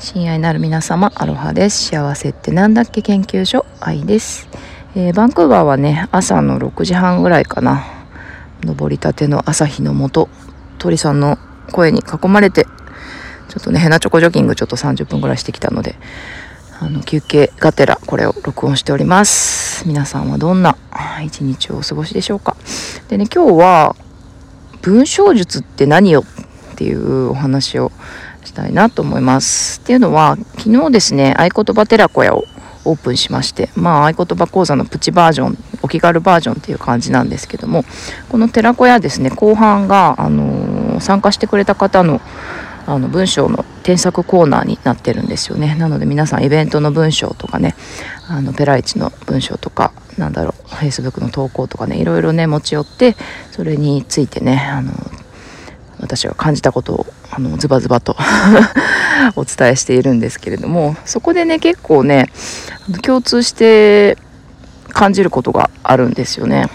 親愛なる皆様アロハです。幸せってなんだっけ？研究所愛です、えー、バンクーバーはね朝の6時半ぐらいかな。登りたての朝日のもと鳥さんの声に囲まれてちょっとねヘナチョコジョギングちょっと30分ぐらいしてきたのであの休憩がてらこれを録音しております。皆さんはどんな一日をお過ごしでしょうか。でね今日は文章術って何よ？っていうお話をしたいなと思います。っていうのは昨日ですね合言葉寺子屋をオープンしましてまあ合言葉講座のプチバージョンお気軽バージョンっていう感じなんですけどもこの寺子屋ですね後半が、あのー、参加してくれた方のあの文章の添削コーナーになってるんですよねなので皆さんイベントの文章とかねあのペライチの文章とかなんだろう Facebook の投稿とかねいろいろね持ち寄ってそれについてねあの私が感じたことをあのズバズバと お伝えしているんですけれどもそこでね結構ね共通して感じることがあるんですよね。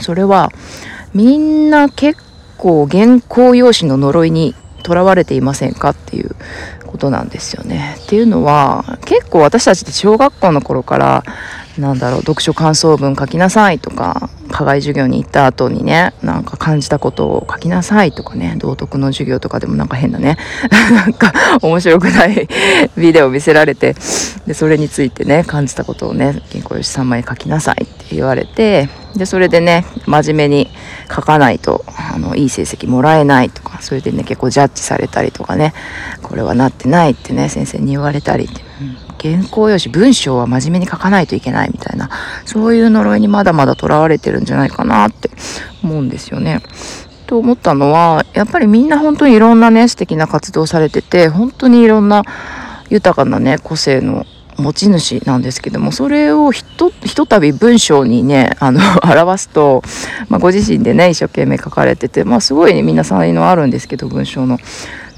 それはみんな結構原稿用紙の呪いにとらわれていませんかっていうことなんですよね。っていうのは結構私たちって小学校の頃からなんだろう読書感想文書きなさいとか課外授業に行った後にねなんか感じたことを書きなさいとかね道徳の授業とかでもなんか変なね なんか面白くない ビデオを見せられてでそれについてね感じたことをね原稿用紙3枚書きなさいって言われてでそれでね真面目に書かないとあのいい成績もらえないとかそれでね結構ジャッジされたりとかねこれはなってないってね先生に言われたりって、原稿用紙文章は真面目に書かないといけないみたいなそういう呪いにまだまだとらわれてるんじゃないかなって思うんですよね。と思ったのはやっぱりみんな本当にいろんなね素敵な活動されてて本当にいろんな豊かなね個性の持ち主なんですけどもそれをひとひとたび文章にねあの 表すと、まあ、ご自身でね一生懸命書かれてて、まあ、すごい、ね、みんな才能あるんですけど文章の。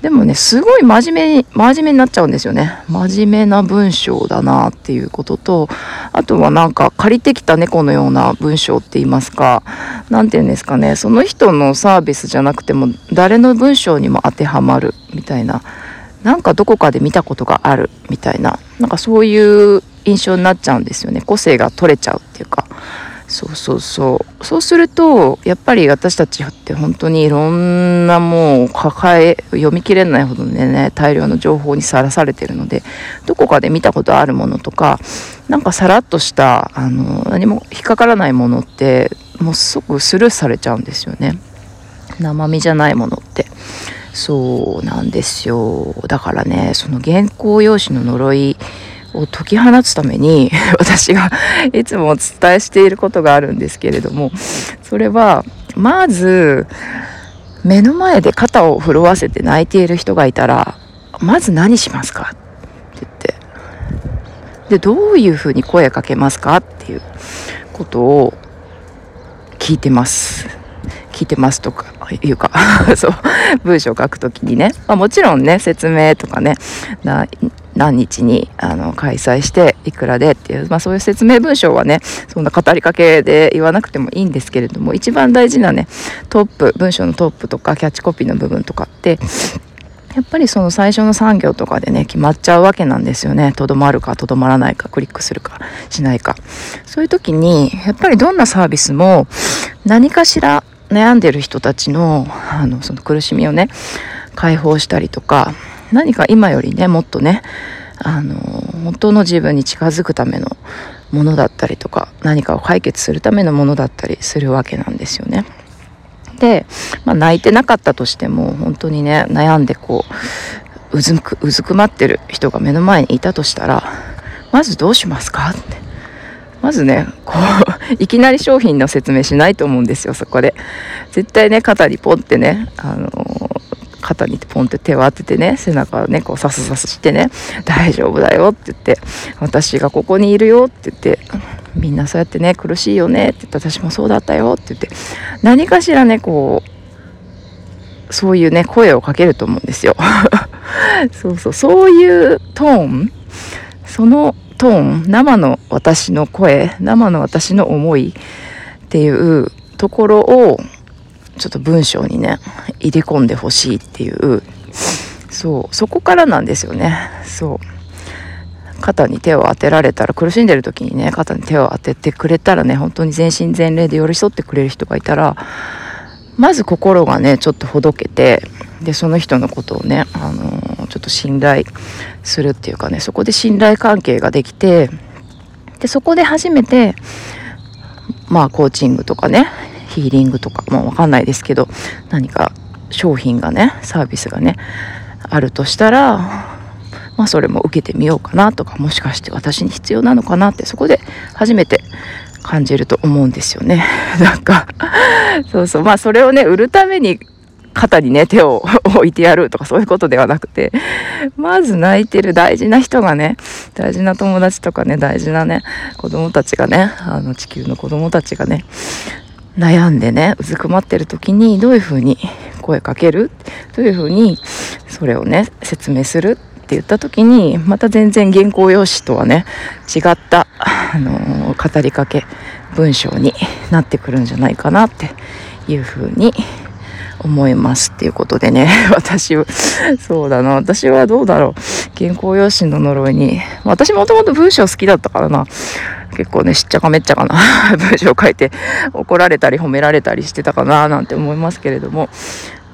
でもねすごい真面目に真面目になっちゃうんですよね。真面目な文章だなっていうこととあとはなんか借りてきた猫のような文章って言いますか。何て言うんですかね。その人のサービスじゃなくても誰の文章にも当てはまるみたいな。なんかどこかで見たことがあるみたいな。なんかそういう印象になっちゃうんですよね。個性が取れちゃうっていうか。そうそうそう。そうするとやっぱり私たちって本当にいろんなもう抱え読み切れないほどでね大量の情報にさらされてるのでどこかで見たことあるものとかなんかさらっとしたあの何も引っかからないものってもうすごくスルーされちゃうんですよね。生身じゃないものって。そうなんですよ。だからねその原稿用紙の呪いを解き放つために 私がいつもお伝えしていることがあるんですけれどもそれはまず目の前で肩を震わせて泣いている人がいたらまず何しますか？って言って。でどういうふうに声かけますか？っていうことを聞いてます。聞いてますとかいうか そう文章を書くときにね、まあ、もちろんね説明とかね何日にあの開催していくらでっていう、まあ、そういう説明文章はねそんな語りかけで言わなくてもいいんですけれども一番大事なねトップ文章のトップとかキャッチコピーの部分とかってやっぱりその最初の産業とかでね決まっちゃうわけなんですよね。とどまるかとどまらないかクリックするかしないか。そういう時にやっぱりどんなサービスも何かしら悩んでる人たちのあのその苦しみをね解放したりとか何か今よりねもっとねあの本当の自分に近づくためのものだったりとか何かを解決するためのものだったりするわけなんですよね。で、まあ、泣いてなかったとしても本当にね悩んでこううずくうずくまってる人が目の前にいたとしたらまずどうしますか？って。まずねこう いきなり商品の説明しないと思うんですよそこで。絶対ね肩にポンってねあの肩にポンって手を当ててね背中をねこうさすさすしてね大丈夫だよって言って私がここにいるよって言ってみんなそうやってね苦しいよねって言って私もそうだったよって言って何かしらねこうそういうね声をかけると思うんですよ。そうそうそういうトーンそのトーン生の私の声生の私の思いっていうところをちょっと文章にね入れ込んでほしいっていう。そう。そこからなんですよね。そう。肩に手を当てられたら苦しんでる時にね肩に手を当ててくれたらね本当に全身全霊で寄り添ってくれる人がいたらまず心がねちょっとほどけてでその人のことをね、あのー、ちょっと信頼するっていうかねそこで信頼関係ができてでそこで初めてまあコーチングとかねヒーリングとかもう分かんないですけど何か商品がねサービスがねあるとしたらまあ、それも受けてみようかなとかもしかして私に必要なのかなってそこで初めて感じると思うんですよね。なんかそうそうまあそれをね売るために肩にね手を置いてやるとかそういうことではなくてまず泣いてる大事な人がね大事な友達とかね大事なね子供たちがねあの地球の子供たちがね悩んでねうずくまってる時にどういうふうに声かける？どういうふうにそれをね説明する？って言った時にまた全然原稿用紙とはね違った、あの語りかけ文章になってくるんじゃないかなっていうふうに思います。っていうことでね 私はそうだな私はどうだろう？原稿用紙の呪いに私もともと文章好きだったからな。結構ねしっちゃかめっちゃかな。文章を書いて怒られたり褒められたりしてたかななんて思いますけれども。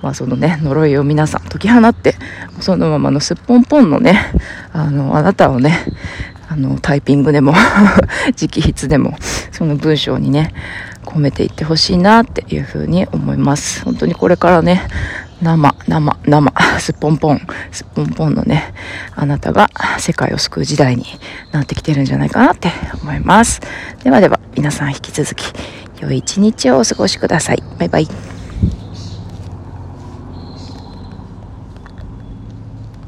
まあ、そのね呪いを皆さん解き放ってそのままのすっぽんぽんのねあのあなたをねあのタイピングでも 直筆でもその文章にね込めていってほしいなっていうふうに思います。本当にこれからね生生生 すっぽんぽんすっぽんぽんのねあなたが世界を救う時代になってきてるんじゃないかなって思います。ではでは皆さん引き続き良い一日をお過ごしください。バイバイ。